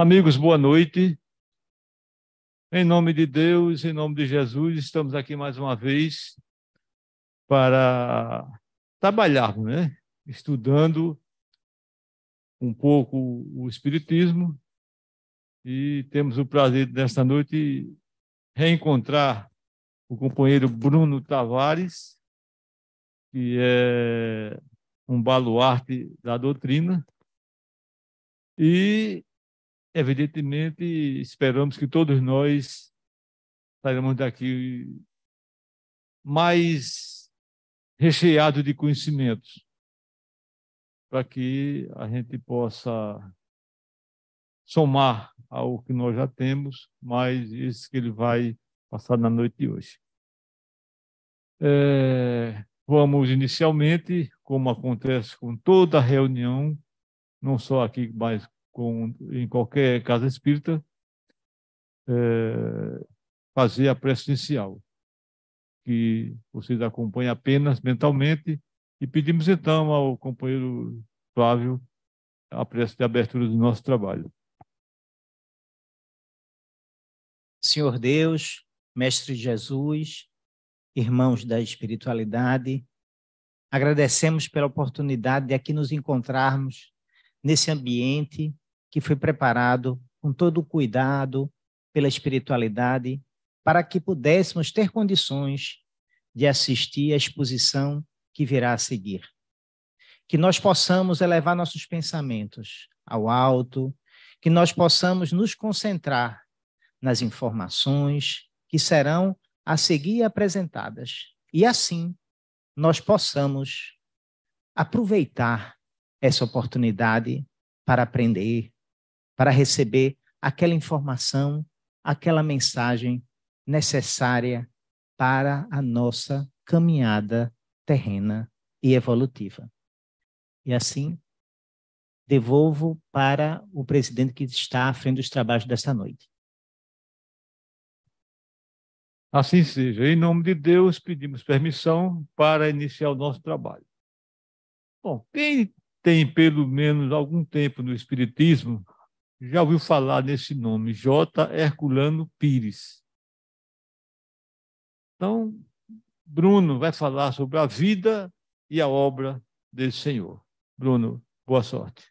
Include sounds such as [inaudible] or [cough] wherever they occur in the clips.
Amigos, boa noite. Em nome de Deus, em nome de Jesus, estamos aqui mais uma vez para trabalharmos, né? Estudando um pouco o Espiritismo e temos o prazer desta noite reencontrar o companheiro Bruno Tavares, que é um baluarte da doutrina, e evidentemente, esperamos que todos nós sairemos daqui mais recheados de conhecimentos, para que a gente possa somar ao que nós já temos, mais isso que ele vai passar na noite de hoje. É, vamos inicialmente, como acontece com toda reunião, não só aqui, mas com, em qualquer casa espírita, é, fazer a prece inicial, que vocês acompanhem apenas mentalmente, e pedimos então ao companheiro Flávio a prece de abertura do nosso trabalho. Senhor Deus, Mestre Jesus, irmãos da espiritualidade, agradecemos pela oportunidade de aqui nos encontrarmos nesse ambiente que foi preparado com todo o cuidado pela espiritualidade para que pudéssemos ter condições de assistir à exposição que virá a seguir. Que nós possamos elevar nossos pensamentos ao alto, que nós possamos nos concentrar nas informações que serão a seguir apresentadas. E assim nós possamos aproveitar essa oportunidade para aprender, para receber aquela informação, aquela mensagem necessária para a nossa caminhada terrena e evolutiva. E assim, devolvo para o presidente que está à frente dos trabalhos desta noite. Assim seja. Em nome de Deus, pedimos permissão para iniciar o nosso trabalho. Bom, quem tem pelo menos algum tempo no Espiritismo já ouviu falar nesse nome, J. Herculano Pires. Então, Bruno vai falar sobre a vida e a obra desse Senhor. Bruno, boa sorte.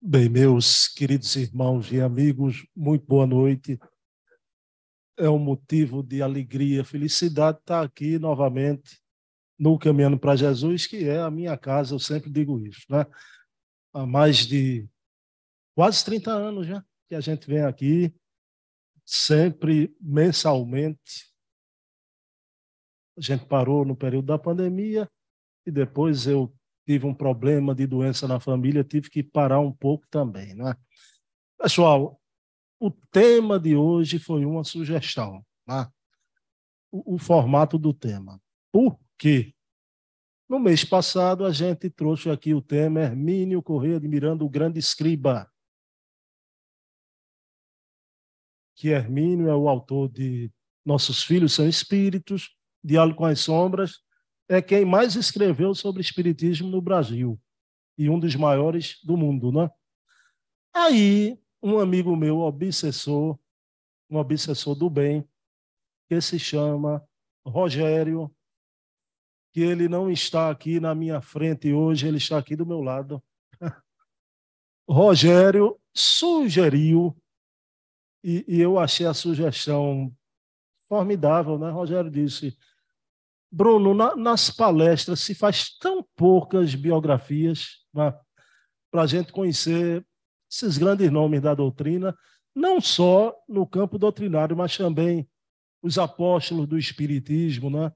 Bem, meus queridos irmãos e amigos, muito boa noite. É um motivo de alegria, felicidade estar aqui novamente no Caminhando para Jesus, que é a minha casa, eu sempre digo isso. Né? Há mais de quase 30 anos já que a gente vem aqui, sempre mensalmente. A gente parou no período da pandemia e depois eu tive um problema de doença na família, tive que parar um pouco também. Né? Pessoal, o tema de hoje foi uma sugestão. Né? O, o formato do tema. Por que no mês passado a gente trouxe aqui o tema Hermínio Correia de Miranda, o grande escriba. Que Hermínio é o autor de Nossos Filhos São Espíritos, Diálogo com as Sombras, é quem mais escreveu sobre espiritismo no Brasil e um dos maiores do mundo, né? Aí, um amigo meu, obsessor, um obsessor do bem, que se chama Rogério que ele não está aqui na minha frente hoje, ele está aqui do meu lado. [laughs] Rogério sugeriu, e, e, eu achei a sugestão formidável, né? Rogério disse: Bruno, na, nas palestras se faz tão poucas biografias né, para a gente conhecer esses grandes nomes da doutrina, não só no campo doutrinário, mas também os apóstolos do Espiritismo, né?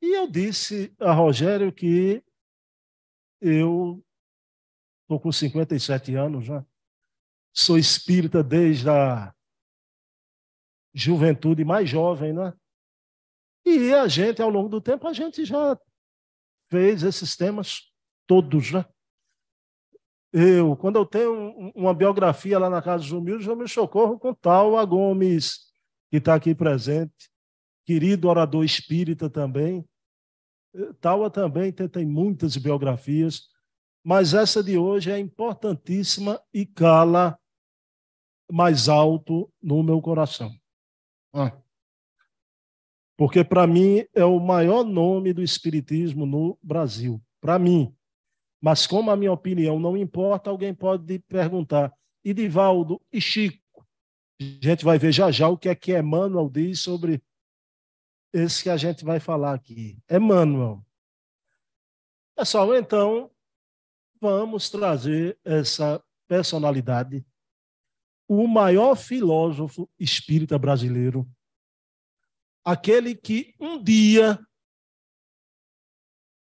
E eu disse a Rogério que eu estou com 57 anos já, sou espírita desde a juventude mais jovem, né? E a gente, ao longo do tempo, a gente já fez esses temas todos, né? Eu, quando eu tenho uma biografia lá na Casa dos Humildes, eu me socorro com tal Gomes, que está aqui presente querido orador espírita também. Taua também tem, tem muitas biografias, mas essa de hoje é importantíssima e cala mais alto no meu coração. Ah. Porque, para mim, é o maior nome do Espiritismo no Brasil. Para mim. Mas, como a minha opinião não importa, alguém pode perguntar: e Divaldo e Chico? A gente vai ver já já o que é que Emmanuel diz sobre esse que a gente vai falar aqui. Emmanuel. Pessoal, então, vamos trazer essa personalidade, o maior filósofo espírita brasileiro, aquele que um dia,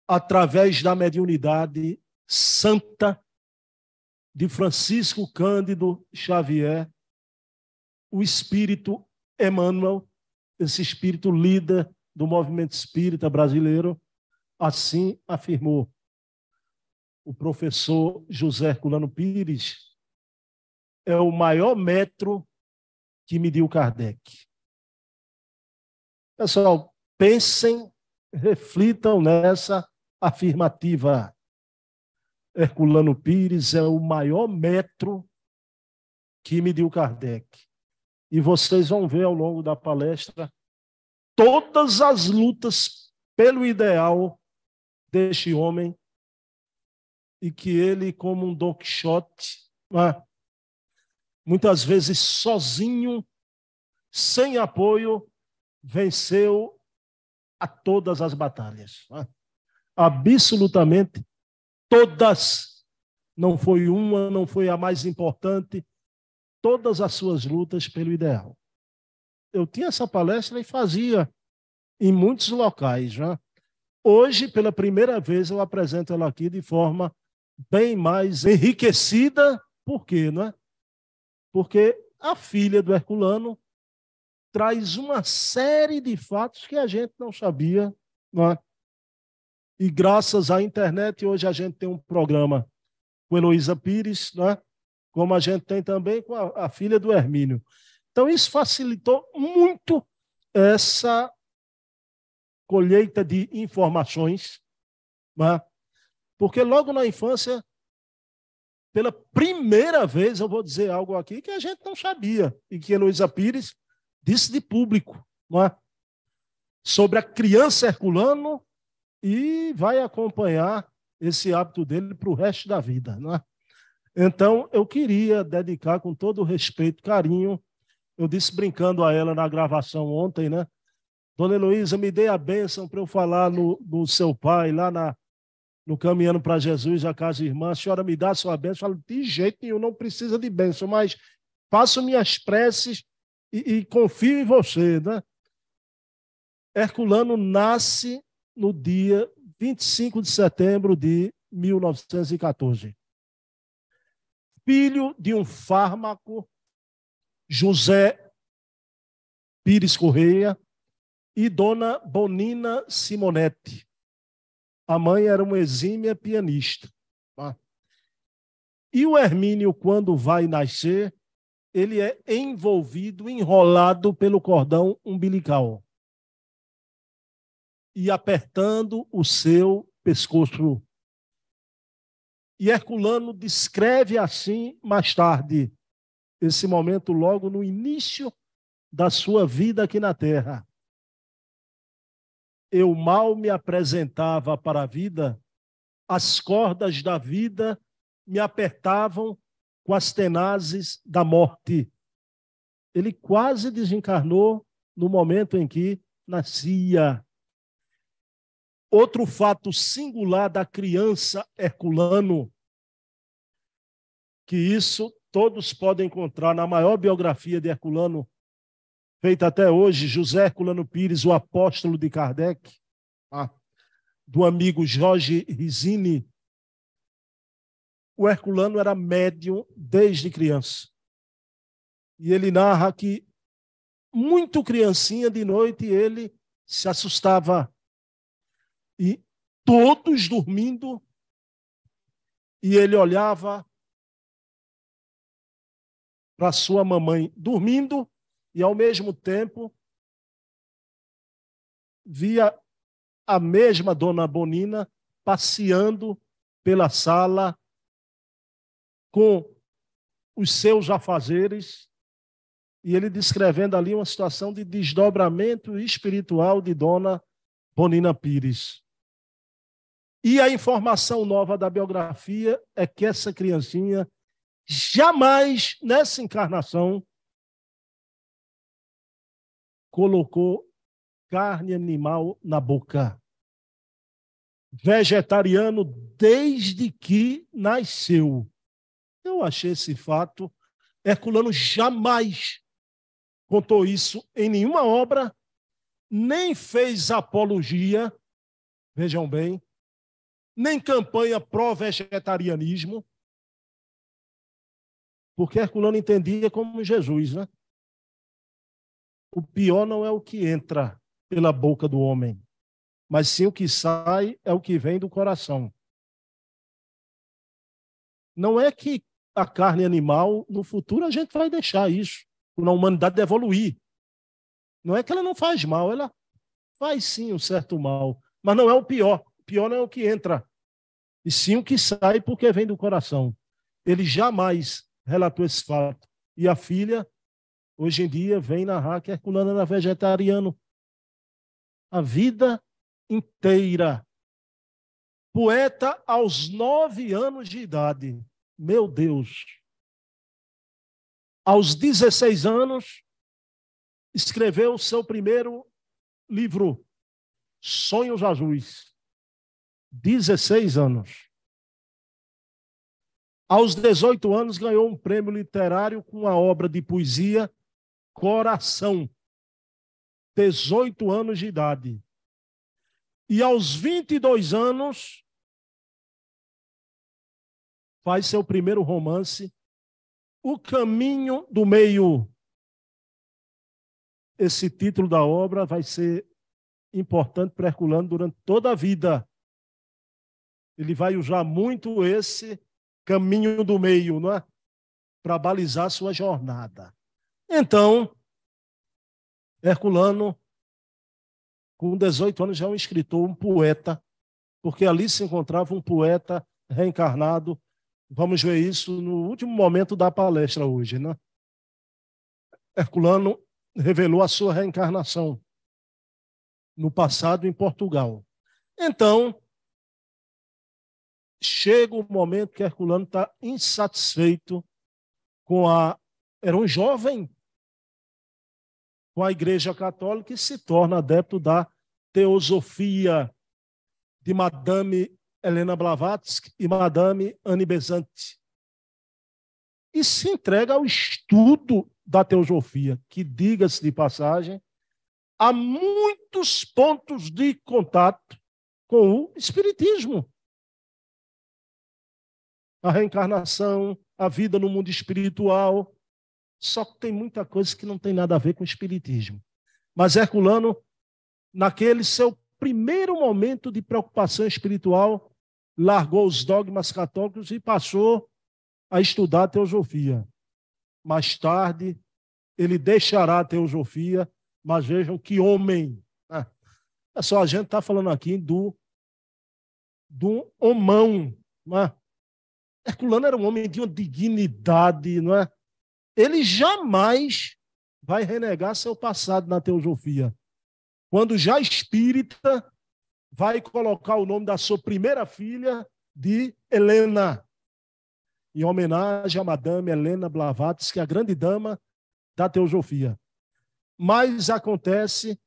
através da mediunidade santa de Francisco Cândido Xavier, o espírito Emmanuel, esse espírito líder do movimento espírita brasileiro, assim afirmou o professor José Herculano Pires, é o maior metro que mediu Kardec. Pessoal, pensem, reflitam nessa afirmativa. Herculano Pires é o maior metro que mediu Kardec. E vocês vão ver ao longo da palestra todas as lutas pelo ideal deste homem e que ele, como um Don Quixote, né, muitas vezes sozinho, sem apoio, venceu a todas as batalhas. Né. Absolutamente todas. Não foi uma, não foi a mais importante, todas as suas lutas pelo ideal. Eu tinha essa palestra e fazia em muitos locais. Né? Hoje, pela primeira vez, eu apresento ela aqui de forma bem mais enriquecida. Por quê? Não é? Porque a filha do Herculano traz uma série de fatos que a gente não sabia. Não é? E graças à internet, hoje a gente tem um programa com Heloísa Pires, não é? Como a gente tem também com a, a filha do Hermínio. Então, isso facilitou muito essa colheita de informações, né? porque logo na infância, pela primeira vez, eu vou dizer algo aqui que a gente não sabia, e que Heloísa Pires disse de público, né? sobre a criança Herculano, e vai acompanhar esse hábito dele para o resto da vida. Né? Então, eu queria dedicar com todo respeito, carinho. Eu disse brincando a ela na gravação ontem, né? Dona Heloísa, me dê a bênção para eu falar no, no seu pai, lá na, no Caminhando para Jesus, a casa irmã. A senhora me dá a sua bênção. Eu falo, de jeito nenhum, não precisa de bênção, mas faço minhas preces e, e confio em você, né? Herculano nasce no dia 25 de setembro de 1914 filho de um fármaco, José Pires Correia, e dona Bonina Simonetti. A mãe era uma exímia pianista. Tá? E o Hermínio, quando vai nascer, ele é envolvido, enrolado pelo cordão umbilical e apertando o seu pescoço e Herculano descreve assim mais tarde, esse momento logo no início da sua vida aqui na terra. Eu mal me apresentava para a vida, as cordas da vida me apertavam com as tenazes da morte. Ele quase desencarnou no momento em que nascia. Outro fato singular da criança Herculano, que isso todos podem encontrar na maior biografia de Herculano, feita até hoje, José Herculano Pires, o apóstolo de Kardec, ah, do amigo Jorge Risini. O Herculano era médium desde criança. E ele narra que, muito criancinha de noite, ele se assustava e todos dormindo, e ele olhava para sua mamãe dormindo e, ao mesmo tempo, via a mesma dona Bonina passeando pela sala com os seus afazeres, e ele descrevendo ali uma situação de desdobramento espiritual de Dona Bonina Pires. E a informação nova da biografia é que essa criancinha jamais nessa encarnação colocou carne animal na boca. Vegetariano desde que nasceu. Eu achei esse fato. Herculano jamais contou isso em nenhuma obra, nem fez apologia, vejam bem, nem campanha pró-vegetarianismo, porque Herculano entendia como Jesus, né? O pior não é o que entra pela boca do homem, mas sim o que sai é o que vem do coração. Não é que a carne animal, no futuro a gente vai deixar isso, na humanidade evoluir. Não é que ela não faz mal, ela faz sim um certo mal, mas não é o pior. O pior não é o que entra, e sim o que sai porque vem do coração. Ele jamais relatou esse fato. E a filha, hoje em dia, vem narrar que Herculano era vegetariano. A vida inteira. Poeta aos nove anos de idade. Meu Deus. Aos 16 anos, escreveu seu primeiro livro, Sonhos Azuis. 16 anos. Aos 18 anos, ganhou um prêmio literário com a obra de poesia Coração. 18 anos de idade. E aos 22 anos, faz seu primeiro romance, O Caminho do Meio. Esse título da obra vai ser importante para Herculano durante toda a vida. Ele vai usar muito esse caminho do meio, não é? Para balizar sua jornada. Então, Herculano, com 18 anos, já é um escritor, um poeta, porque ali se encontrava um poeta reencarnado. Vamos ver isso no último momento da palestra hoje, né? Herculano revelou a sua reencarnação no passado em Portugal. Então, chega o momento que Herculano está insatisfeito com a. Era um jovem com a Igreja Católica e se torna adepto da teosofia de Madame Helena Blavatsky e Madame Anne Besant. E se entrega ao estudo da teosofia, que, diga-se de passagem, há muitos pontos de contato com o Espiritismo a reencarnação, a vida no mundo espiritual. Só que tem muita coisa que não tem nada a ver com o espiritismo. Mas Herculano, naquele seu primeiro momento de preocupação espiritual, largou os dogmas católicos e passou a estudar teosofia. Mais tarde, ele deixará a teosofia, mas vejam que homem. Né? É só a gente está falando aqui do, do homão, né? Herculano era um homem de uma dignidade, não é? Ele jamais vai renegar seu passado na teosofia. Quando já espírita, vai colocar o nome da sua primeira filha de Helena, em homenagem a Madame Helena Blavatsky, a grande dama da teosofia. Mas acontece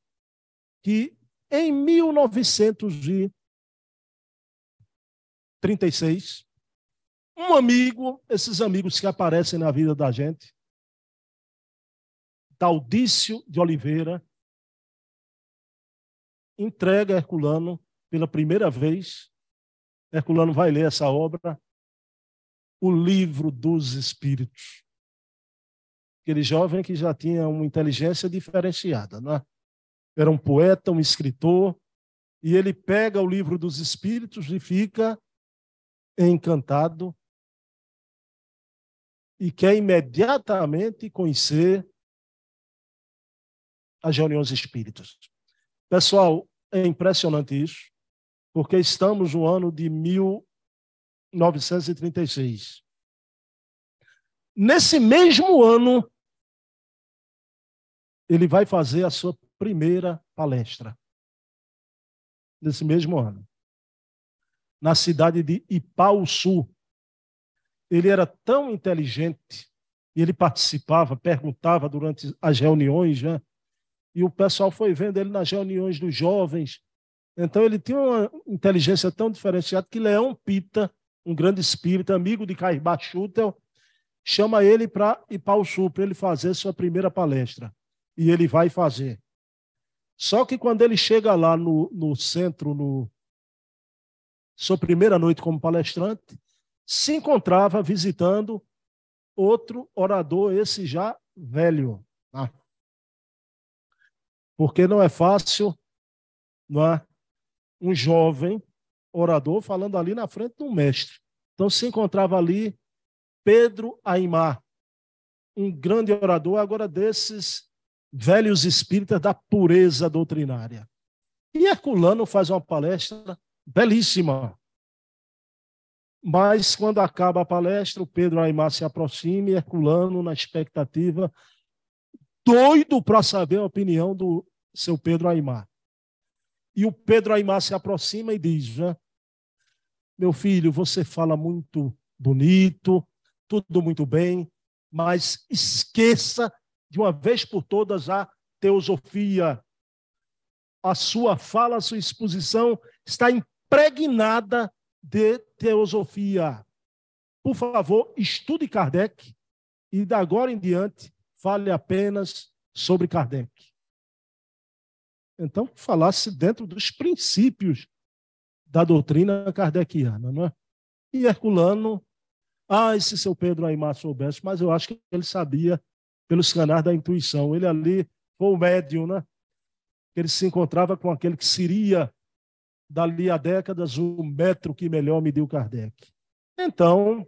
que em 1936, um amigo, esses amigos que aparecem na vida da gente, Taudício de Oliveira, entrega Herculano pela primeira vez. Herculano vai ler essa obra, O Livro dos Espíritos. Aquele jovem que já tinha uma inteligência diferenciada, não é? Era um poeta, um escritor, e ele pega o livro dos Espíritos e fica encantado e quer imediatamente conhecer as reuniões espíritas. Pessoal, é impressionante isso, porque estamos no ano de 1936. Nesse mesmo ano, ele vai fazer a sua primeira palestra. Nesse mesmo ano. Na cidade de Ipauçu. Ele era tão inteligente, e ele participava, perguntava durante as reuniões, né? e o pessoal foi vendo ele nas reuniões dos jovens. Então, ele tinha uma inteligência tão diferenciada que Leão Pita, um grande espírita, amigo de Caibá Schutel, chama ele para ir para o sul, para ele fazer sua primeira palestra. E ele vai fazer. Só que quando ele chega lá no, no centro, no sua primeira noite como palestrante, se encontrava visitando outro orador, esse já velho. Ah. Porque não é fácil, não é? Um jovem orador falando ali na frente de um mestre. Então se encontrava ali Pedro Aimar, um grande orador, agora desses velhos espíritas da pureza doutrinária. E Herculano faz uma palestra belíssima. Mas quando acaba a palestra, o Pedro Aimar se aproxima e Herculano, na expectativa, doido para saber a opinião do seu Pedro Aimar. E o Pedro Aimar se aproxima e diz: né, Meu filho, você fala muito bonito, tudo muito bem, mas esqueça de uma vez por todas a teosofia. A sua fala, a sua exposição está impregnada de teosofia. Por favor, estude Kardec e, da agora em diante, fale apenas sobre Kardec. Então, falasse dentro dos princípios da doutrina kardeciana, não é? E Herculano, ah, esse seu Pedro Aymar soubesse, mas eu acho que ele sabia pelos canais da intuição. Ele ali foi o médium, né? Ele se encontrava com aquele que seria, dali a décadas, o metro que melhor mediu Kardec. Então,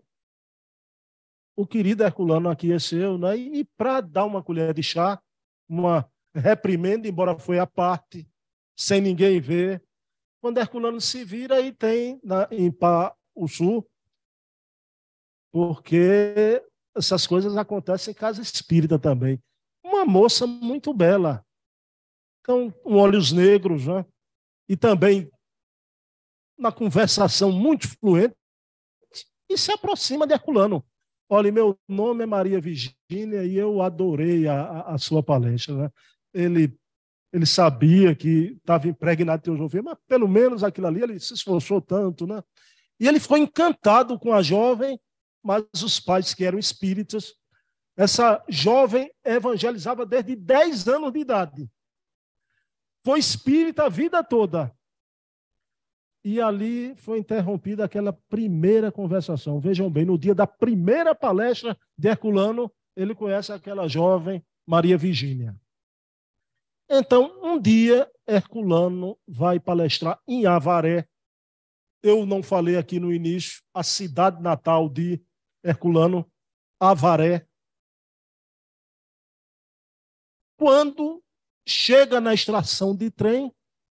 o querido Herculano aqueceu, né? E para dar uma colher de chá, uma reprimenda, embora foi a parte, sem ninguém ver, quando Herculano se vira e tem na, em Pá, o Sul, porque essas coisas acontecem em casa espírita também. Uma moça muito bela, com olhos negros, né? e também na conversação muito fluente, e se aproxima de Herculano. Olha, meu nome é Maria Virgínia e eu adorei a, a sua palestra. Né? Ele, ele sabia que estava impregnado de teosofia, mas pelo menos aquilo ali ele se esforçou tanto. Né? E ele ficou encantado com a jovem mas os pais que eram espíritas, essa jovem evangelizava desde 10 anos de idade. Foi espírita a vida toda. E ali foi interrompida aquela primeira conversação. Vejam bem, no dia da primeira palestra de Herculano, ele conhece aquela jovem Maria Virgínia. Então, um dia, Herculano vai palestrar em Avaré. Eu não falei aqui no início, a cidade natal de Herculano, Avaré. Quando chega na extração de trem,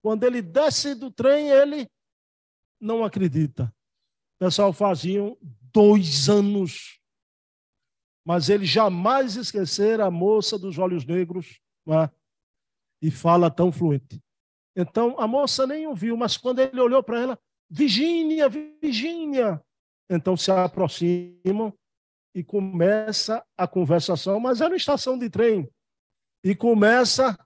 quando ele desce do trem, ele não acredita. O pessoal faziam dois anos, mas ele jamais esquecer a moça dos olhos negros é? e fala tão fluente. Então a moça nem ouviu, mas quando ele olhou para ela, Virgínia, Virgínia, então se aproximam e começa a conversação, mas era uma estação de trem. E começa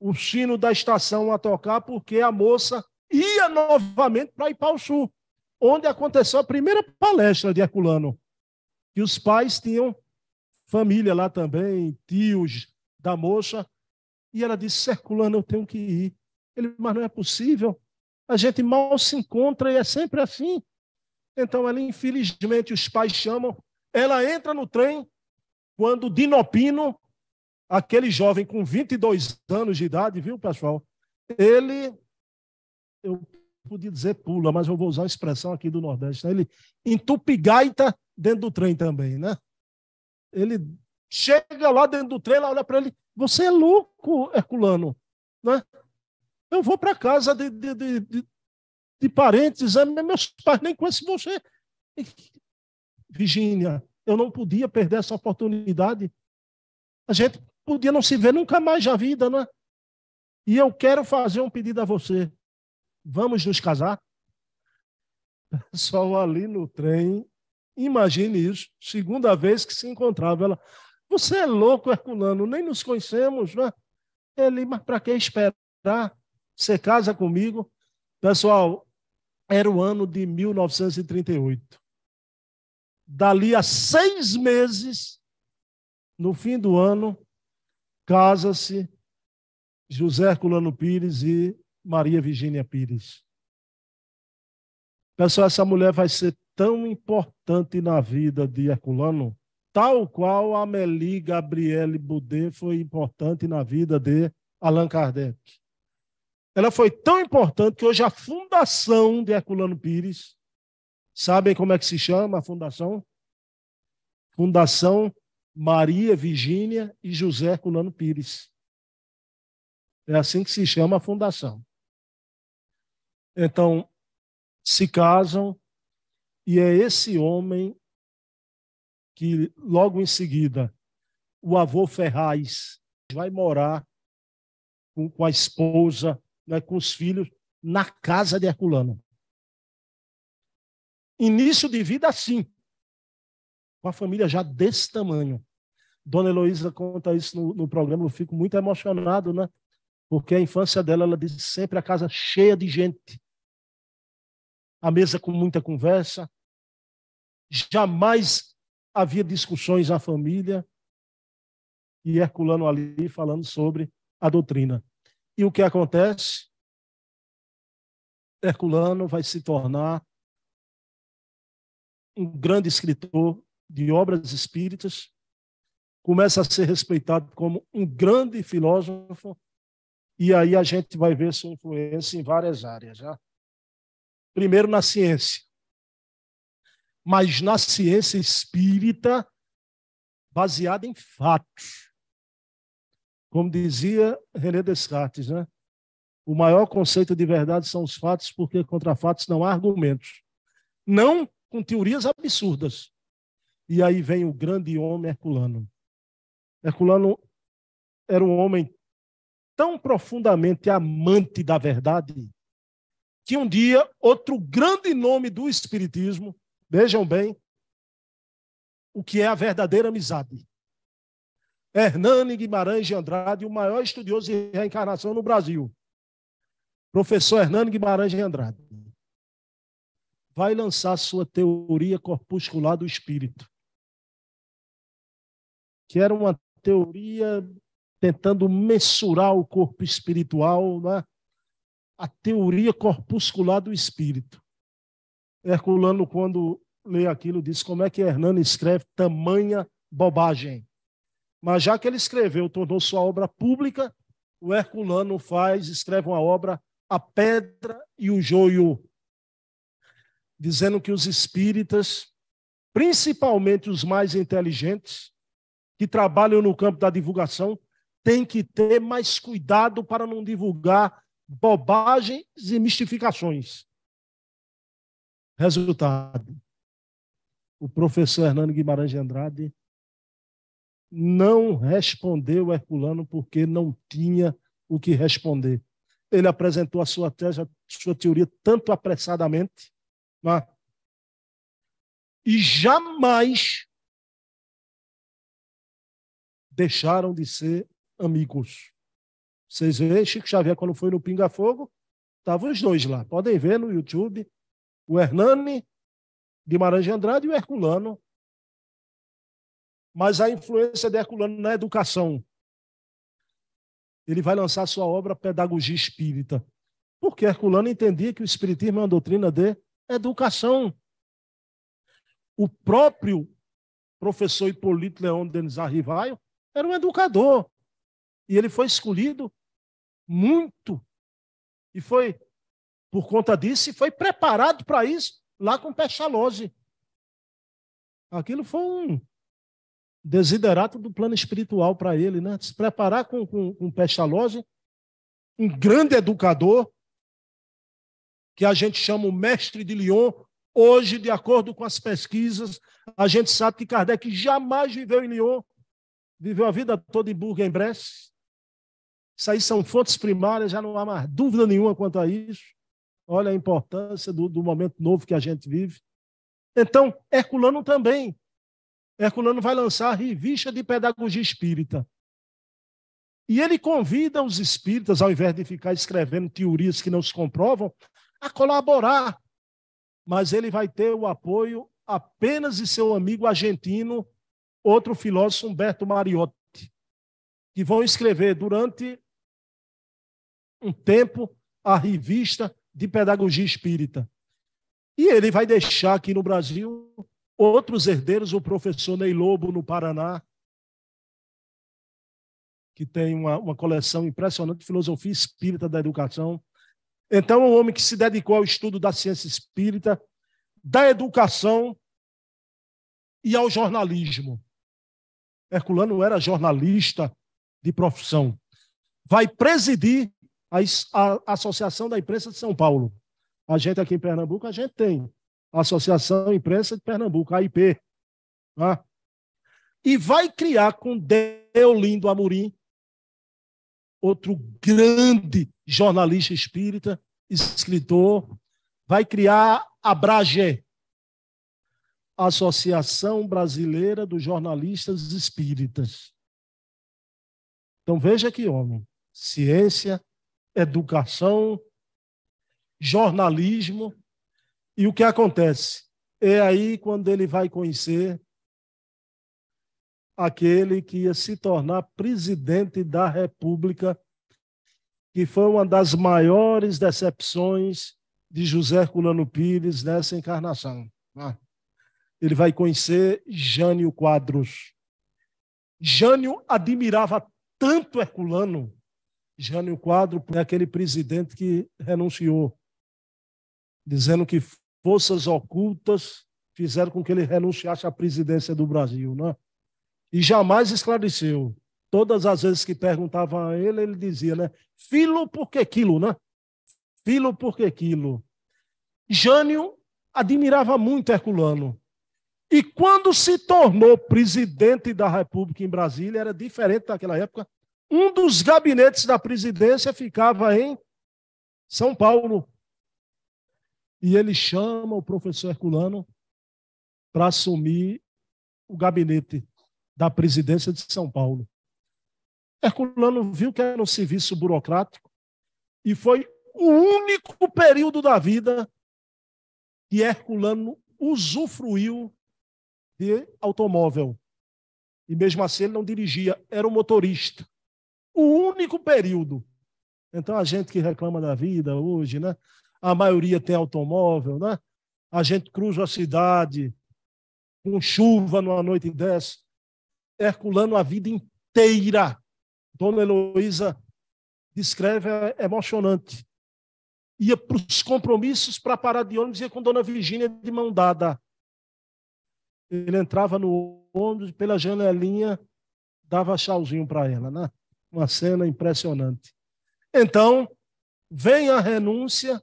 o sino da estação a tocar, porque a moça ia novamente para Sul, onde aconteceu a primeira palestra de Herculano. E os pais tinham família lá também, tios da moça. E ela disse: Herculano, eu tenho que ir. Ele, mas não é possível. A gente mal se encontra e é sempre assim. Então, ela, infelizmente, os pais chamam. Ela entra no trem quando Dinopino, aquele jovem com 22 anos de idade, viu, pessoal? Ele, eu podia dizer pula, mas eu vou usar a expressão aqui do Nordeste. Né? Ele entupe gaita dentro do trem também, né? Ele chega lá dentro do trem, olha para ele: Você é louco, Herculano, né? Eu vou para casa de, de, de, de parentes, meus pais nem conhecem você. Virgínia, eu não podia perder essa oportunidade. A gente podia não se ver nunca mais na vida, não é? E eu quero fazer um pedido a você. Vamos nos casar? Pessoal ali no trem, imagine isso, segunda vez que se encontrava. Ela, você é louco, Herculano, nem nos conhecemos, não é? Ele, mas para que esperar? Você casa comigo? Pessoal, era o ano de 1938. Dali a seis meses, no fim do ano, casa-se José Herculano Pires e Maria Virgínia Pires. Pessoal, essa mulher vai ser tão importante na vida de Herculano, tal qual Amélie Gabriele Boudet foi importante na vida de Allan Kardec. Ela foi tão importante que hoje a fundação de Herculano Pires, sabem como é que se chama a fundação? Fundação Maria Virgínia e José Herculano Pires. É assim que se chama a fundação. Então, se casam, e é esse homem que, logo em seguida, o avô Ferraz vai morar com, com a esposa, né, com os filhos, na casa de Herculano. Início de vida assim, com a família já desse tamanho. Dona Heloísa conta isso no, no programa, eu fico muito emocionado, né? Porque a infância dela, ela disse sempre a casa cheia de gente. A mesa com muita conversa. Jamais havia discussões na família. E Herculano ali falando sobre a doutrina. E o que acontece? Herculano vai se tornar um grande escritor de obras espíritas, começa a ser respeitado como um grande filósofo e aí a gente vai ver sua influência em várias áreas. Já. Primeiro na ciência. Mas na ciência espírita, baseada em fatos. Como dizia René Descartes, né? O maior conceito de verdade são os fatos, porque contra fatos não há argumentos. Não com teorias absurdas. E aí vem o grande homem Herculano. Herculano era um homem tão profundamente amante da verdade que um dia outro grande nome do Espiritismo, vejam bem, o que é a verdadeira amizade. Hernani Guimarães de Andrade, o maior estudioso de reencarnação no Brasil. Professor Hernani Guimarães de Andrade. Vai lançar sua teoria corpuscular do espírito. Que era uma teoria tentando mensurar o corpo espiritual, né? A teoria corpuscular do espírito. Herculano, quando lê aquilo, diz como é que Hernani escreve tamanha bobagem. Mas já que ele escreveu, tornou sua obra pública, o Herculano faz, escreve uma obra, A Pedra e o Joio, dizendo que os espíritas, principalmente os mais inteligentes, que trabalham no campo da divulgação, tem que ter mais cuidado para não divulgar bobagens e mistificações. Resultado: o professor Hernando Guimarães de Andrade não respondeu Herculano porque não tinha o que responder. Ele apresentou a sua, tese, a sua teoria tanto apressadamente, né? e jamais deixaram de ser amigos. Vocês veem, Chico Xavier, quando foi no Pinga Fogo, estavam os dois lá. Podem ver no YouTube. O Hernani Guimarães de Andrade e o Herculano. Mas a influência de Herculano na educação. Ele vai lançar sua obra Pedagogia Espírita. Porque Herculano entendia que o Espiritismo é uma doutrina de educação. O próprio professor Hipólito Leão Denis Arrivaio era um educador. E ele foi escolhido muito. E foi, por conta disso, e foi preparado para isso lá com Pestalozzi. Aquilo foi um desiderato do plano espiritual para ele, né? Se preparar com, com, com Pestalozzi, um grande educador, que a gente chama o mestre de Lyon, Hoje, de acordo com as pesquisas, a gente sabe que Kardec jamais viveu em Lyon, viveu a vida toda em Bourg-en-Bresse. Isso aí são fontes primárias, já não há mais dúvida nenhuma quanto a isso. Olha a importância do, do momento novo que a gente vive. Então, Herculano também. Herculano vai lançar a revista de pedagogia espírita. E ele convida os espíritas, ao invés de ficar escrevendo teorias que não se comprovam, a colaborar. Mas ele vai ter o apoio apenas de seu amigo argentino, outro filósofo, Humberto Mariotti, que vão escrever durante um tempo a revista de pedagogia espírita. E ele vai deixar aqui no Brasil outros herdeiros, o professor Ney Lobo, no Paraná, que tem uma, uma coleção impressionante de filosofia espírita da educação. Então, é um homem que se dedicou ao estudo da ciência espírita, da educação e ao jornalismo. Herculano era jornalista de profissão. Vai presidir a, a, Associação da Imprensa de São Paulo. A gente aqui em Pernambuco, a gente tem a Associação Imprensa de Pernambuco, a IP. Tá? E vai criar com Deolindo Amorim outro grande jornalista espírita, escritor, vai criar a Brage, Associação Brasileira dos Jornalistas Espíritas. Então veja que homem, ciência, educação, jornalismo, e o que acontece? É aí quando ele vai conhecer aquele que ia se tornar presidente da República, que foi uma das maiores decepções de José Herculano Pires nessa encarnação. Né? Ele vai conhecer Jânio Quadros. Jânio admirava tanto Herculano, Jânio Quadro é aquele presidente que renunciou, dizendo que forças ocultas fizeram com que ele renunciasse à presidência do Brasil. Né? e jamais esclareceu. Todas as vezes que perguntavam a ele, ele dizia, né? Filo por que quilo, né? Filo por que quilo. Jânio admirava muito Herculano. E quando se tornou presidente da República em Brasília, era diferente daquela época. Um dos gabinetes da presidência ficava em São Paulo. E ele chama o professor Herculano para assumir o gabinete da presidência de São Paulo. Herculano viu que era um serviço burocrático e foi o único período da vida que Herculano usufruiu de automóvel. E mesmo assim ele não dirigia, era um motorista. O único período. Então a gente que reclama da vida hoje, né? A maioria tem automóvel, né? A gente cruza a cidade com chuva numa noite dessa. Herculano a vida inteira. Dona Heloísa descreve, é emocionante. Ia para os compromissos para parar de ônibus, ia com Dona Virgínia de mão dada. Ele entrava no ônibus, pela janelinha, dava tchauzinho para ela, né? Uma cena impressionante. Então, vem a renúncia,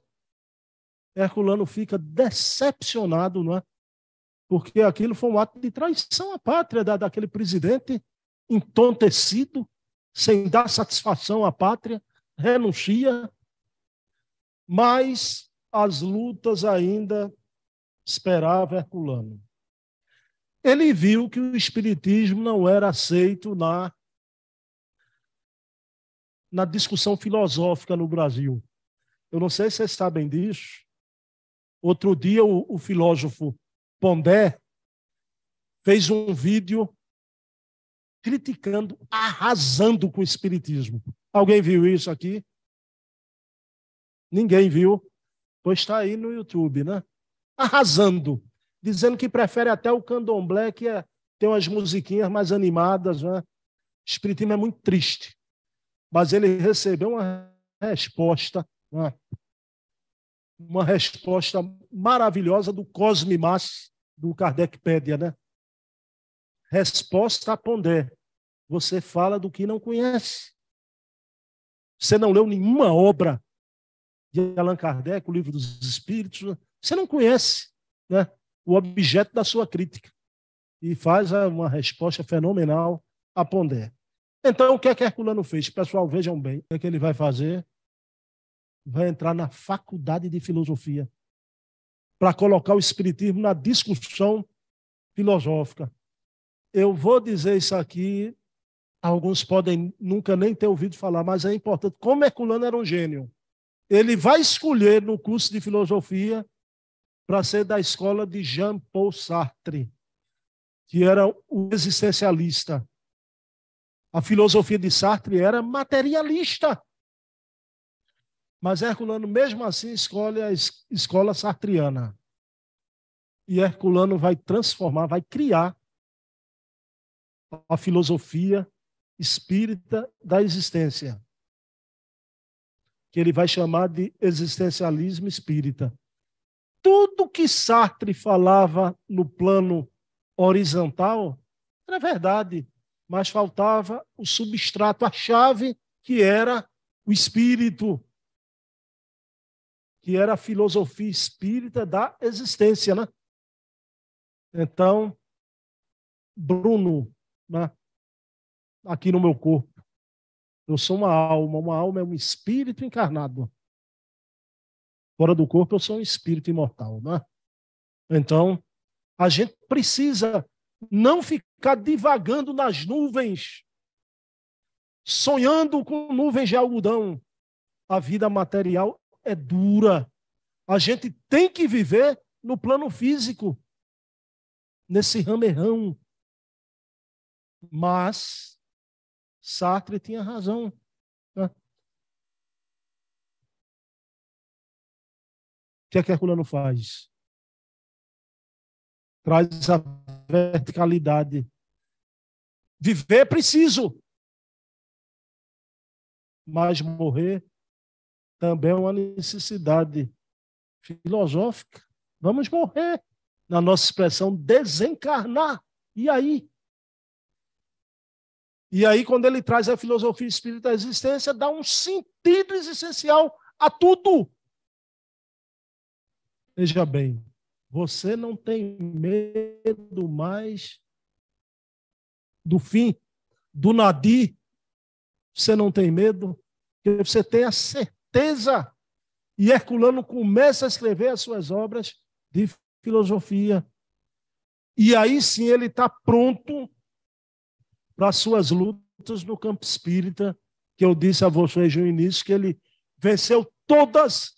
Herculano fica decepcionado, não é? porque aquilo foi um ato de traição à pátria da, daquele presidente entontecido, sem dar satisfação à pátria, renuncia, mas as lutas ainda esperava Herculano. Ele viu que o espiritismo não era aceito na na discussão filosófica no Brasil. Eu não sei se vocês sabem disso. Outro dia o, o filósofo Pondé fez um vídeo criticando, arrasando com o espiritismo. Alguém viu isso aqui? Ninguém viu? Pois está aí no YouTube, né? Arrasando, dizendo que prefere até o candomblé, que é, tem umas musiquinhas mais animadas, né? Espiritismo é muito triste. Mas ele recebeu uma resposta, né? uma resposta maravilhosa do Cosme Massi, do Kardecpédia, né? Resposta a Pondé. Você fala do que não conhece. Você não leu nenhuma obra de Allan Kardec, o livro dos Espíritos. Você não conhece. né, o objeto da sua crítica e faz uma resposta fenomenal a Pondé. Então, o que é que Herculano fez? Pessoal, vejam bem, o que, é que ele vai fazer? Vai entrar na faculdade de filosofia para colocar o espiritismo na discussão filosófica. Eu vou dizer isso aqui, alguns podem nunca nem ter ouvido falar, mas é importante. Como Herculano era um gênio, ele vai escolher no curso de filosofia para ser da escola de Jean-Paul Sartre, que era o existencialista. A filosofia de Sartre era materialista. Mas Herculano, mesmo assim, escolhe a escola sartriana. E Herculano vai transformar, vai criar a filosofia espírita da existência, que ele vai chamar de existencialismo espírita. Tudo que Sartre falava no plano horizontal era verdade mas faltava o substrato, a chave, que era o espírito, que era a filosofia espírita da existência, né? Então, Bruno, né? aqui no meu corpo, eu sou uma alma, uma alma é um espírito encarnado. Fora do corpo, eu sou um espírito imortal, né? Então, a gente precisa não ficar divagando nas nuvens, sonhando com nuvens de algodão. A vida material é dura. A gente tem que viver no plano físico, nesse ramerrão. Mas Sartre tinha razão. Né? O que é que Herculano faz? Traz a verticalidade. Viver é preciso, mas morrer também é uma necessidade filosófica. Vamos morrer, na nossa expressão, desencarnar. E aí? E aí, quando ele traz a filosofia espírita da existência, dá um sentido existencial a tudo. Veja bem, você não tem medo mais do fim, do nadir. Você não tem medo, porque você tem a certeza. E Herculano começa a escrever as suas obras de filosofia. E aí sim ele está pronto para as suas lutas no campo espírita, que eu disse a vocês no início, que ele venceu todas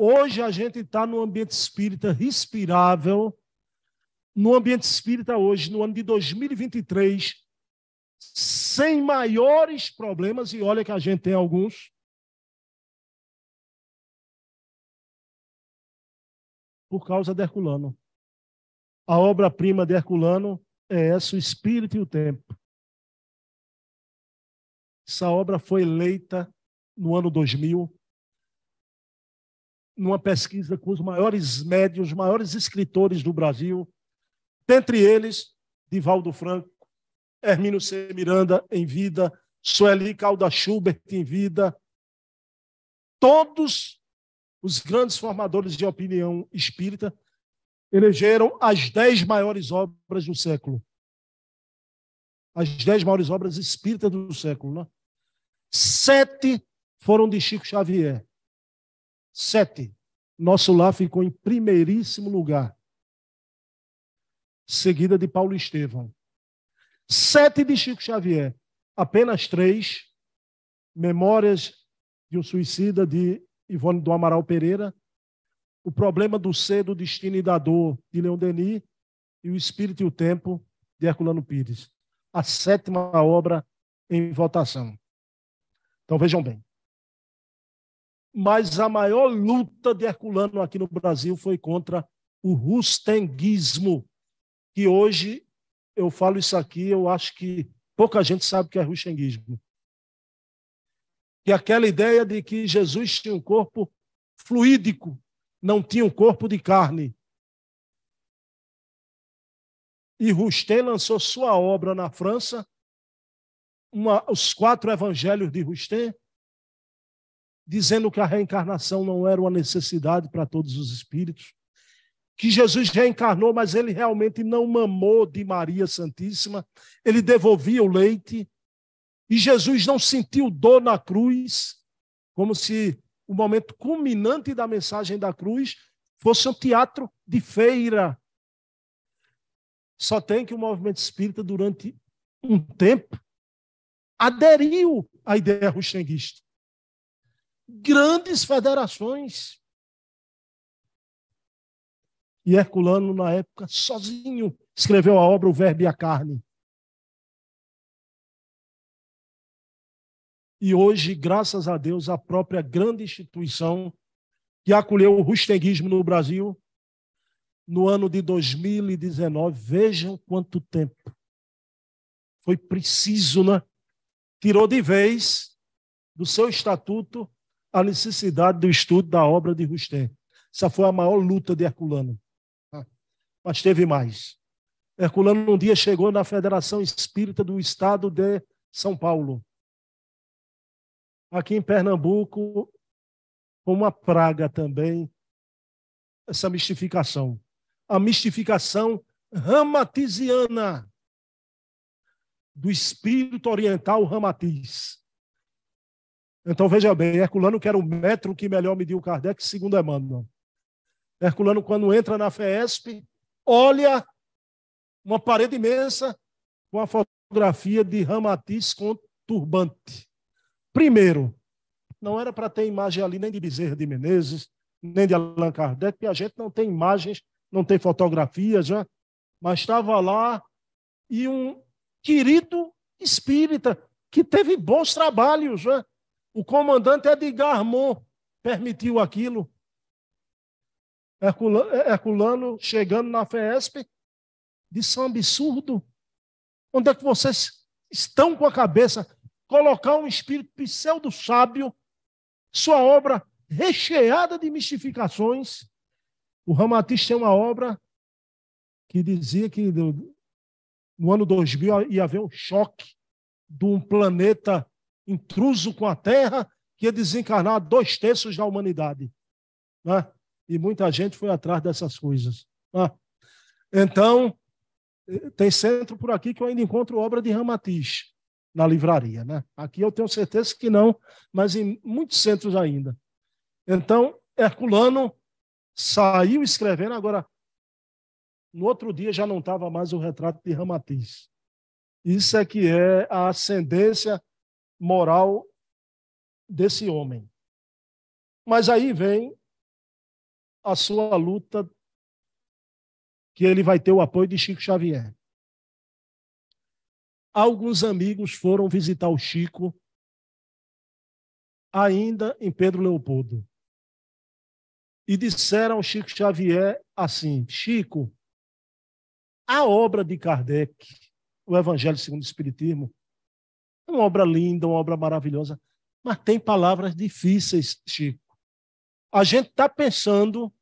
Hoje a gente está no ambiente espírita respirável, no ambiente espírita hoje, no ano de 2023, sem maiores problemas, e olha que a gente tem alguns. Por causa de Herculano. A obra-prima de Herculano é essa, o Espírito e o Tempo. Essa obra foi eleita no ano 2000 numa pesquisa com os maiores médios, os maiores escritores do Brasil, dentre eles, Divaldo Franco, Hermínio C. Miranda em vida, Sueli Calda Schubert em vida, todos os grandes formadores de opinião espírita elegeram as dez maiores obras do século. As dez maiores obras espíritas do século. Né? Sete foram de Chico Xavier. Sete. Nosso lar ficou em primeiríssimo lugar. Seguida de Paulo Estevão. Sete de Chico Xavier. Apenas três. Memórias de um suicida de Ivone do Amaral Pereira. O problema do ser, do destino e da dor de Leon Denis. E o Espírito e o Tempo de Herculano Pires. A sétima obra em votação. Então vejam bem mas a maior luta de Herculano aqui no Brasil foi contra o rustenguismo, que hoje eu falo isso aqui, eu acho que pouca gente sabe o que é rustenguismo. Que aquela ideia de que Jesus tinha um corpo fluídico, não tinha um corpo de carne. E Rustem lançou sua obra na França, uma, os quatro evangelhos de Rustem, dizendo que a reencarnação não era uma necessidade para todos os espíritos, que Jesus reencarnou, mas ele realmente não mamou de Maria Santíssima, ele devolvia o leite, e Jesus não sentiu dor na cruz, como se o momento culminante da mensagem da cruz fosse um teatro de feira. Só tem que o movimento espírita, durante um tempo, aderiu à ideia rustenguista. Grandes federações. E Herculano, na época, sozinho, escreveu a obra O Verbo e a Carne. E hoje, graças a Deus, a própria grande instituição que acolheu o rustenguismo no Brasil, no ano de 2019, vejam quanto tempo. Foi preciso, né? Tirou de vez do seu estatuto a necessidade do estudo da obra de Rustem. Essa foi a maior luta de Herculano. Ah, mas teve mais. Herculano um dia chegou na Federação Espírita do Estado de São Paulo aqui em Pernambuco, uma praga também, essa mistificação. A mistificação ramatiziana do espírito oriental ramatiz. Então, veja bem, Herculano, que era o metro que melhor mediu Kardec, segundo Emmanuel. Herculano, quando entra na FESP, olha uma parede imensa com a fotografia de Ramatiz com turbante. Primeiro, não era para ter imagem ali nem de Bezerra de Menezes, nem de Allan Kardec, porque a gente não tem imagens, não tem fotografias, já, mas estava lá e um querido espírita que teve bons trabalhos. Já. O comandante Edgar Armon permitiu aquilo. Herculano, Herculano chegando na FESP, disse um absurdo. Onde é que vocês estão com a cabeça? colocar um espírito pseudo-sábio, sua obra recheada de mistificações. O Ramatiz tem uma obra que dizia que no ano 2000 ia haver um choque de um planeta intruso com a Terra que ia desencarnar dois terços da humanidade. Né? E muita gente foi atrás dessas coisas. Né? Então, tem centro por aqui que eu ainda encontro obra de Ramatiz na livraria. Né? Aqui eu tenho certeza que não, mas em muitos centros ainda. Então, Herculano saiu escrevendo, agora, no outro dia já não estava mais o retrato de Ramatiz. Isso é que é a ascendência moral desse homem. Mas aí vem a sua luta, que ele vai ter o apoio de Chico Xavier alguns amigos foram visitar o Chico, ainda em Pedro Leopoldo. E disseram ao Chico Xavier assim: Chico, a obra de Kardec, o Evangelho segundo o Espiritismo, é uma obra linda, uma obra maravilhosa, mas tem palavras difíceis, Chico. A gente está pensando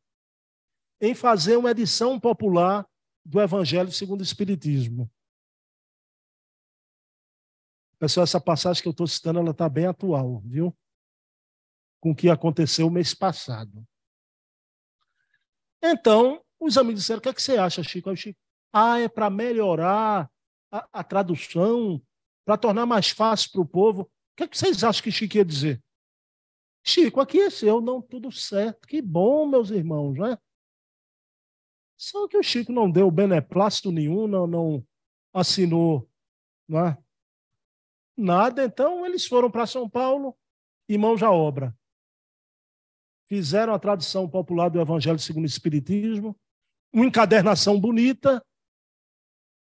em fazer uma edição popular do Evangelho segundo o Espiritismo. Pessoal, essa passagem que eu estou citando, ela está bem atual, viu? Com o que aconteceu mês passado. Então, os amigos disseram, o que, é que você acha, Chico? Aí, Chico, ah, é para melhorar a, a tradução, para tornar mais fácil para o povo. O que, é que vocês acham que Chico ia dizer? Chico, aqui é seu, não, tudo certo. Que bom, meus irmãos, né? Só que o Chico não deu beneplácito nenhum, não, não assinou não é? Nada, então eles foram para São Paulo e mãos à obra. Fizeram a tradução popular do Evangelho segundo o Espiritismo, uma encadernação bonita,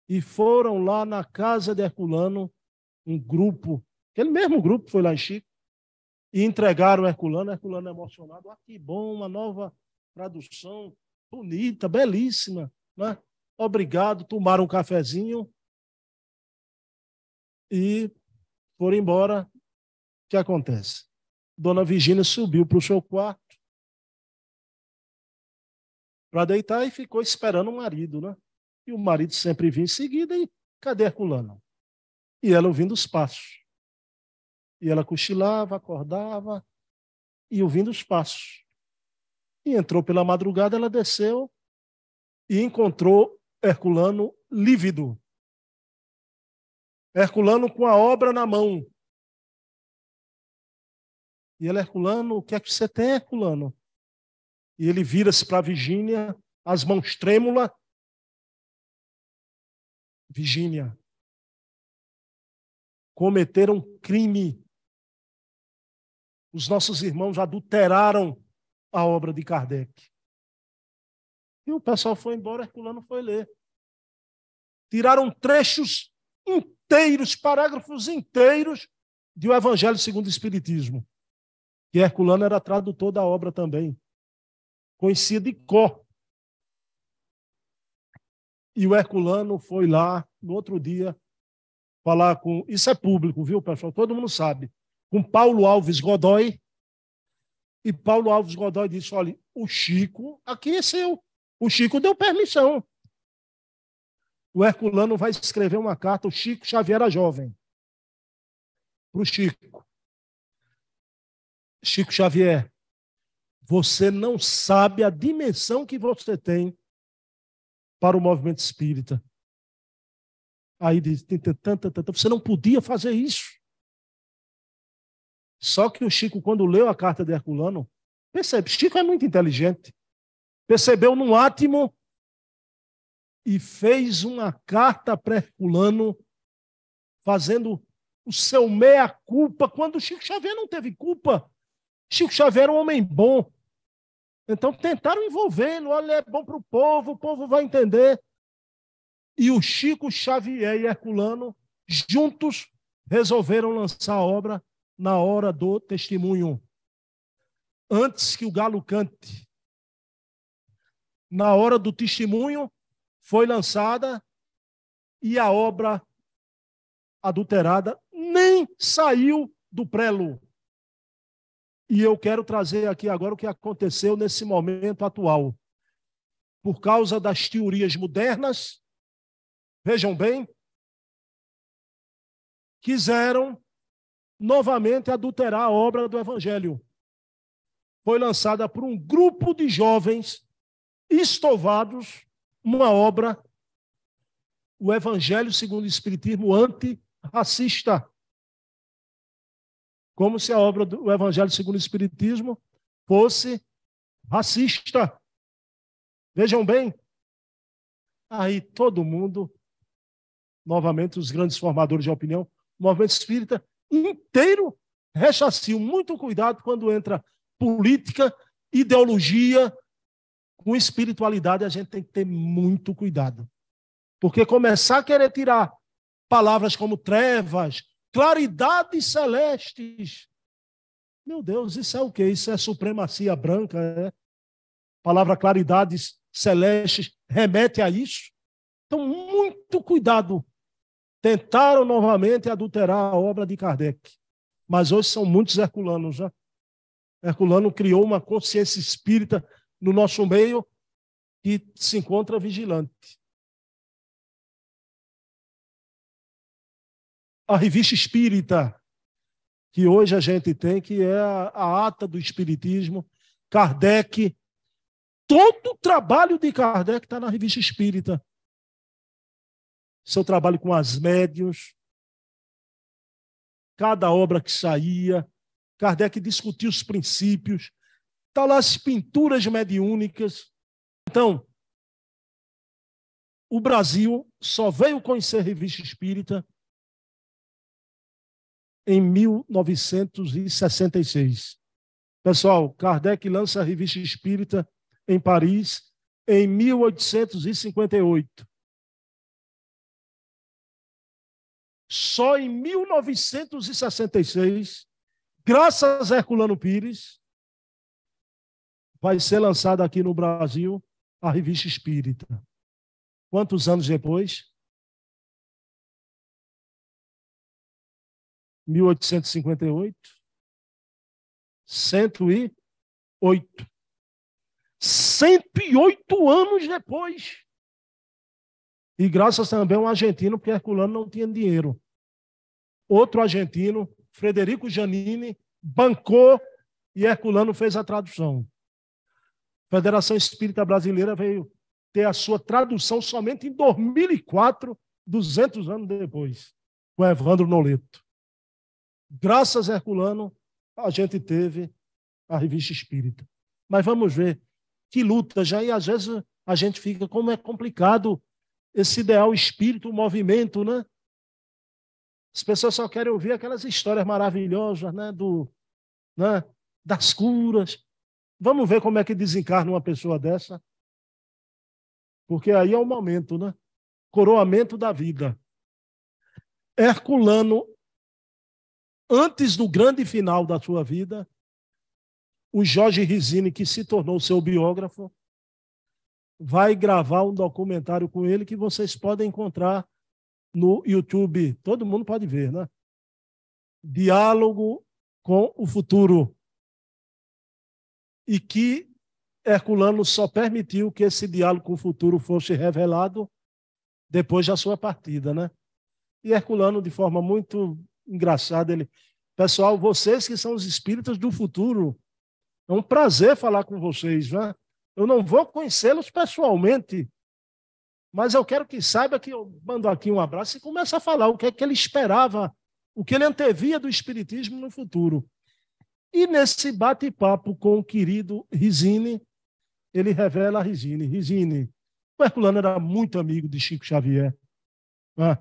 e foram lá na casa de Herculano, um grupo, aquele mesmo grupo foi lá em Chico, e entregaram Herculano, Herculano emocionado, ah, que bom, uma nova tradução, bonita, belíssima, né? Obrigado, tomaram um cafezinho e foram embora. O que acontece? Dona Virgínia subiu para o seu quarto para deitar e ficou esperando o marido, né? E o marido sempre vinha em seguida e cadê Herculano? E ela ouvindo os passos. E ela cochilava, acordava e ouvindo os passos. E entrou pela madrugada, ela desceu e encontrou Herculano lívido. Herculano com a obra na mão. E ele, Herculano, o que é que você tem, Herculano? E ele vira-se para Virgínia, as mãos trêmulas. Virgínia, cometeram crime. Os nossos irmãos adulteraram a obra de Kardec. E o pessoal foi embora, Herculano foi ler. Tiraram trechos inteiros, parágrafos inteiros de O Evangelho segundo o Espiritismo. Que Herculano era tradutor da obra também. Conhecia de cor. E o Herculano foi lá no outro dia falar com. Isso é público, viu, pessoal? Todo mundo sabe. Com Paulo Alves Godoy. E Paulo Alves Godoy disse: olha, o Chico aqui é seu. O Chico deu permissão. O Herculano vai escrever uma carta, o Chico Xavier era jovem. Para o Chico. Chico Xavier, você não sabe a dimensão que você tem para o movimento espírita. Aí diz, você não podia fazer isso. Só que o Chico, quando leu a carta de Herculano, percebe, Chico é muito inteligente. Percebeu num átimo e fez uma carta para Herculano, fazendo o seu meia-culpa, quando Chico Xavier não teve culpa. Chico Xavier era um homem bom. Então tentaram envolvê-lo, olha, é bom para o povo, o povo vai entender. E o Chico Xavier e Herculano, juntos, resolveram lançar a obra na hora do testemunho. Antes que o galo cante. Na hora do testemunho, foi lançada e a obra adulterada nem saiu do prelo. E eu quero trazer aqui agora o que aconteceu nesse momento atual. Por causa das teorias modernas, vejam bem, quiseram novamente adulterar a obra do Evangelho. Foi lançada por um grupo de jovens estovados uma obra, o Evangelho segundo o Espiritismo antirracista como se a obra do Evangelho segundo o Espiritismo fosse racista. Vejam bem, aí todo mundo, novamente os grandes formadores de opinião, o movimento espírita inteiro rechaciam. Muito cuidado quando entra política, ideologia, com espiritualidade, a gente tem que ter muito cuidado. Porque começar a querer tirar palavras como trevas, claridades celestes. Meu Deus, isso é o quê? Isso é supremacia branca, é? A palavra claridades celestes remete a isso. Então, muito cuidado. Tentaram novamente adulterar a obra de Kardec. Mas hoje são muitos herculanos já. Herculano criou uma consciência espírita no nosso meio que se encontra vigilante. a revista espírita, que hoje a gente tem, que é a, ata do Espiritismo, Kardec. Todo o trabalho de Kardec está na revista espírita. Seu trabalho com as médios, cada obra que saía, Kardec discutia os princípios, está lá as pinturas mediúnicas. Então, o Brasil só veio conhecer a revista espírita em 1966. Pessoal, Kardec lança a Revista Espírita em Paris em 1858. Só em 1966, graças a Herculano Pires, vai ser lançada aqui no Brasil a Revista Espírita. Quantos anos depois? 1858, 108. 108 anos depois. E graças também a um argentino, porque Herculano não tinha dinheiro. Outro argentino, Frederico Janini, bancou e Herculano fez a tradução. A Federação Espírita Brasileira veio ter a sua tradução somente em 2004, 200 anos depois, com Evandro Noleto. Graças a Herculano, a gente teve a revista espírita. Mas vamos ver que luta já, e às vezes a gente fica, como é complicado esse ideal espírito, o movimento, né? As pessoas só querem ouvir aquelas histórias maravilhosas, né? Do, né? Das curas. Vamos ver como é que desencarna uma pessoa dessa. Porque aí é o momento, né? Coroamento da vida. Herculano, antes do grande final da sua vida, o Jorge Rizini, que se tornou seu biógrafo, vai gravar um documentário com ele que vocês podem encontrar no YouTube. Todo mundo pode ver, né? Diálogo com o futuro. E que Herculano só permitiu que esse diálogo com o futuro fosse revelado depois da sua partida, né? E Herculano, de forma muito engraçada, ele, pessoal, vocês que são os espíritos do futuro, é um prazer falar com vocês, né? Eu não vou conhecê-los pessoalmente, mas eu quero que saiba que eu mando aqui um abraço e começa a falar o que é que ele esperava, o que ele antevia do espiritismo no futuro. E nesse bate-papo com o querido Rizine, ele revela a Rizine. Rizine, o Herculano era muito amigo de Chico Xavier. Né?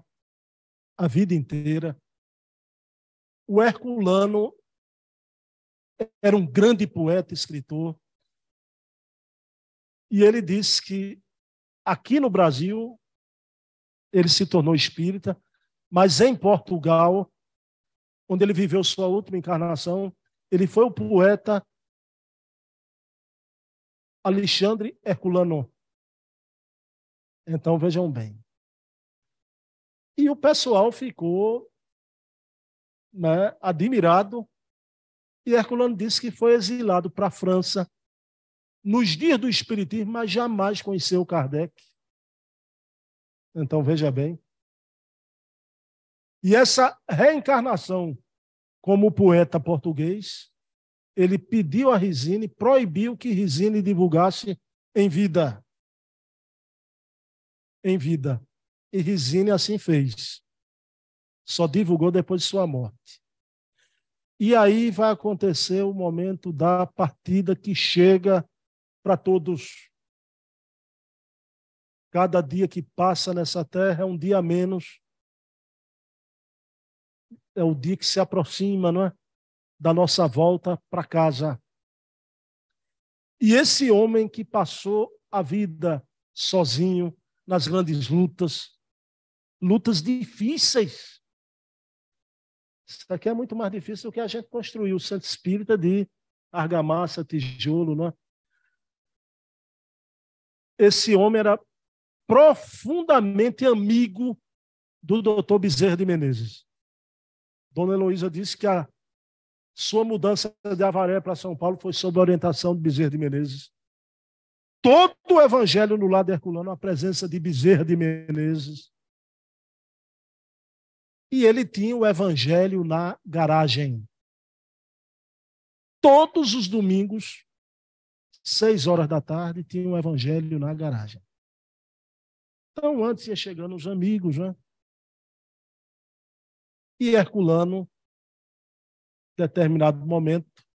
A vida inteira. O Herculano era um grande poeta, escritor. E ele disse que aqui no Brasil ele se tornou espírita, mas em Portugal, onde ele viveu sua última encarnação, ele foi o poeta Alexandre Herculano. Então vejam bem. E o pessoal ficou né, admirado. E Herculano disse que foi exilado para a França nos dias do Espiritismo, mas jamais conheceu Kardec. Então veja bem. E essa reencarnação como poeta português ele pediu a Risine, proibiu que Risine divulgasse em vida. Em vida. E Risine assim fez. Só divulgou depois de sua morte. E aí vai acontecer o momento da partida que chega para todos. Cada dia que passa nessa terra é um dia a menos. É o dia que se aproxima, não é? da nossa volta para casa. E esse homem que passou a vida sozinho, nas grandes lutas, lutas difíceis. Isso aqui é muito mais difícil do que a gente construir o centro espírita de argamassa, tijolo, não é? Esse homem era profundamente amigo do doutor Bezerra de Menezes. Dona Heloísa disse que a sua mudança de Avaré para São Paulo foi sob a orientação de Bezerra de Menezes. Todo o evangelho no lado herculano, a presença de Bezerra de Menezes. E ele tinha o evangelho na garagem. Todos os domingos, seis horas da tarde, tinha o evangelho na garagem. Então, antes ia chegando os amigos, né? E Herculano determinado momento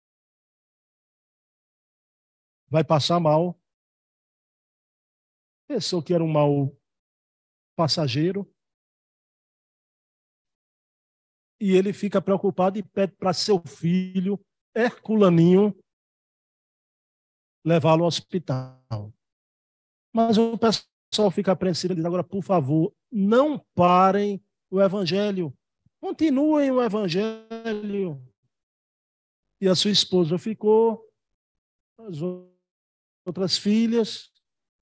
vai passar mal. Pensou que era um mal passageiro. E ele fica preocupado e pede para seu filho, Herculaninho, levá-lo ao hospital. Mas o pessoal fica apreensivo e diz: agora, por favor, não parem o evangelho. Continuem o evangelho e a sua esposa ficou, as outras filhas,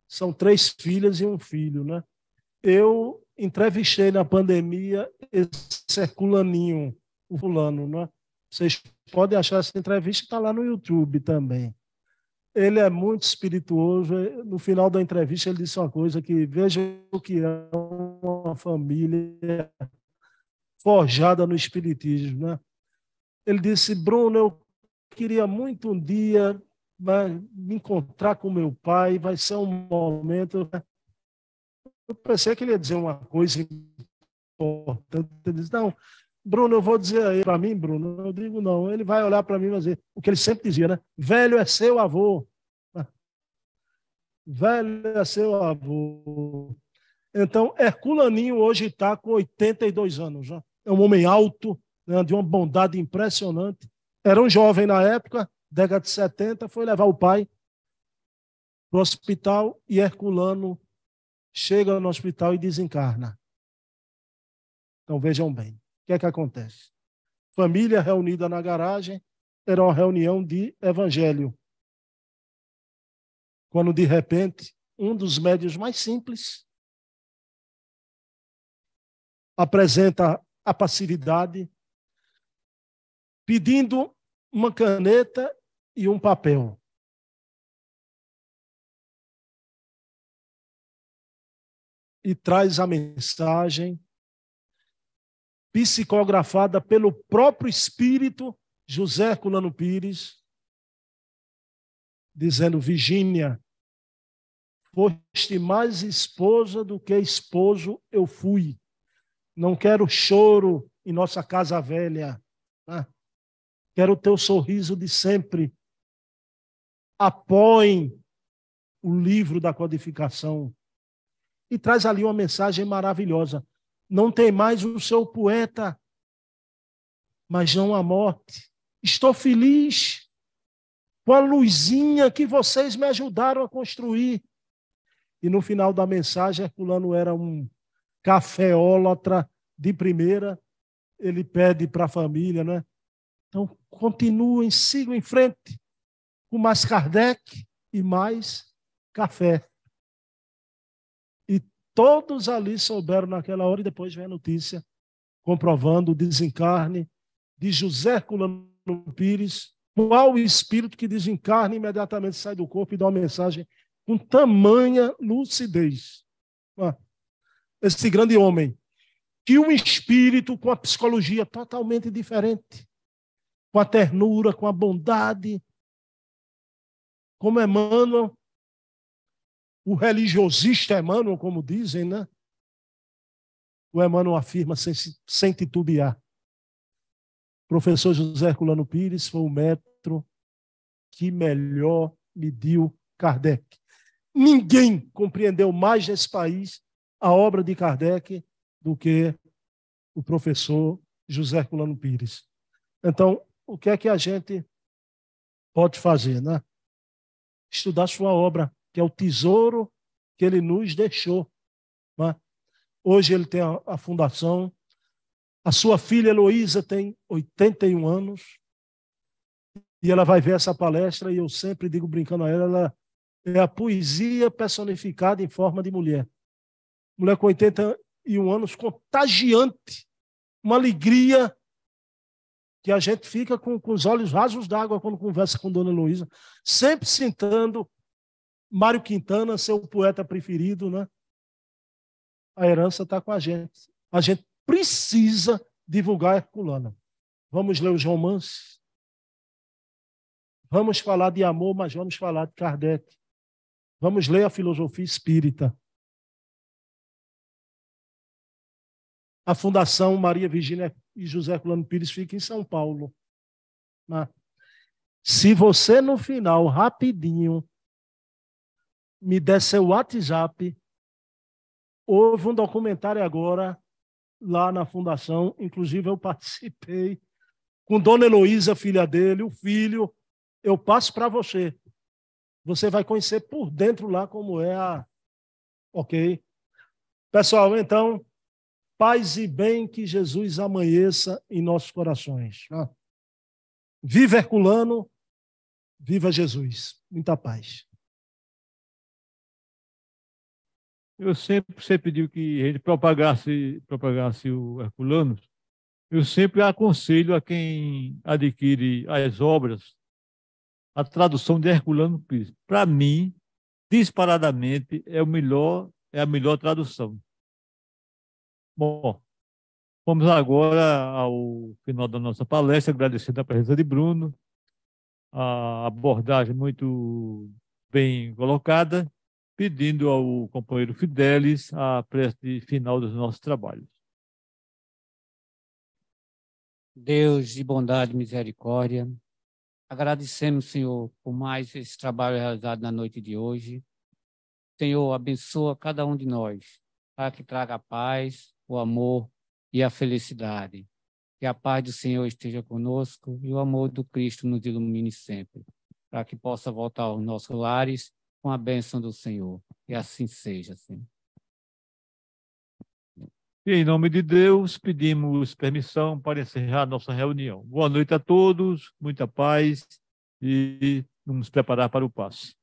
são três filhas e um filho, né? Eu entrevistei na pandemia esse Herculaninho, o fulano, né? Vocês podem achar essa entrevista, está lá no YouTube também. Ele é muito espirituoso. No final da entrevista, ele disse uma coisa que veja o que é uma família forjada no espiritismo, né? Ele disse, Bruno, eu queria muito um dia me encontrar com meu pai, vai ser um momento. Né? Eu pensei que ele ia dizer uma coisa importante. Ele disse, não, Bruno, eu vou dizer aí para mim, Bruno. Eu digo, não. Ele vai olhar para mim e vai dizer o que ele sempre dizia, né? Velho é seu avô. Velho é seu avô. Então, Herculaninho hoje está com 82 anos. Já. É um homem alto, né, de uma bondade impressionante. Era um jovem na época, década de 70, foi levar o pai para o hospital e Herculano chega no hospital e desencarna. Então vejam bem, que é que acontece? Família reunida na garagem, era uma reunião de evangelho. Quando de repente, um dos médios mais simples apresenta a passividade, pedindo uma caneta e um papel. E traz a mensagem psicografada pelo próprio espírito José Culano Pires, dizendo: Virgínia, foste mais esposa do que esposo eu fui. Não quero choro em nossa casa velha. Né? Quero o teu sorriso de sempre. Apoiem o livro da codificação. E traz ali uma mensagem maravilhosa. Não tem mais o seu poeta, mas não a morte. Estou feliz com a luzinha que vocês me ajudaram a construir. E no final da mensagem, Herculano era um cafeólatra de primeira, ele pede para a família, né? Então, continuem, sigam em frente com mais Kardec e mais café. Todos ali souberam naquela hora, e depois vem a notícia comprovando o desencarne de José Culano Pires, qual o espírito que desencarna imediatamente sai do corpo e dá uma mensagem com tamanha lucidez. Esse grande homem, que um espírito com a psicologia totalmente diferente, com a ternura, com a bondade, como Emmanuel, o religiosista Emmanuel, como dizem, né? O Emmanuel afirma sem, sem titubear. O professor José Herculano Pires foi o metro que melhor mediu Kardec. Ninguém compreendeu mais nesse país a obra de Kardec do que o professor José Herculano Pires. Então, o que é que a gente pode fazer, né? Estudar sua obra, que é o tesouro que ele nos deixou. Né? Hoje ele tem a, a fundação. A sua filha Heloísa tem 81 anos. E ela vai ver essa palestra e eu sempre digo brincando a ela, ela é a poesia personificada em forma de mulher. Mulher com 81 anos, contagiante, uma alegria que a gente fica com, com os olhos rasos d'água quando conversa com Dona Luísa, sempre citando Mário Quintana, seu poeta preferido, né? A herança está com a gente. A gente precisa divulgar Herculano. Vamos ler os romances. Vamos falar de amor, mas vamos falar de Kardec. Vamos ler a filosofia espírita. A Fundação Maria Virgínia e José Culano Pires fica em São Paulo. Se você no final, rapidinho, me der seu WhatsApp, houve um documentário agora lá na fundação, inclusive eu [laughs] participei com Dona Heloísa, filha dele, o filho, eu passo para você. Você vai conhecer por dentro lá como é a. Ok? Pessoal, então, paz e bem que Jesus amanheça em nossos corações. Viva Herculano, viva Jesus. Muita paz. Eu sempre, sempre digo que a gente propagasse, propagasse o Herculano. Eu sempre aconselho a quem adquire as obras a tradução de Herculano Pires. Para mim, disparadamente, é o melhor, é a melhor tradução. Bom, vamos agora ao final da nossa palestra, agradecendo a presença de Bruno, a abordagem muito bem colocada, pedindo ao companheiro Fidelis a prece final dos nossos trabalhos. Deus de bondade e misericórdia, agradecemos, Senhor, por mais esse trabalho realizado na noite de hoje. Senhor, abençoa cada um de nós, para que traga a paz, o amor e a felicidade. Que a paz do Senhor esteja conosco e o amor do Cristo nos ilumine sempre, para que possa voltar aos nossos lares com a bênção do Senhor. E assim seja, Senhor. E em nome de Deus, pedimos permissão para encerrar nossa reunião. Boa noite a todos, muita paz e vamos preparar para o passe.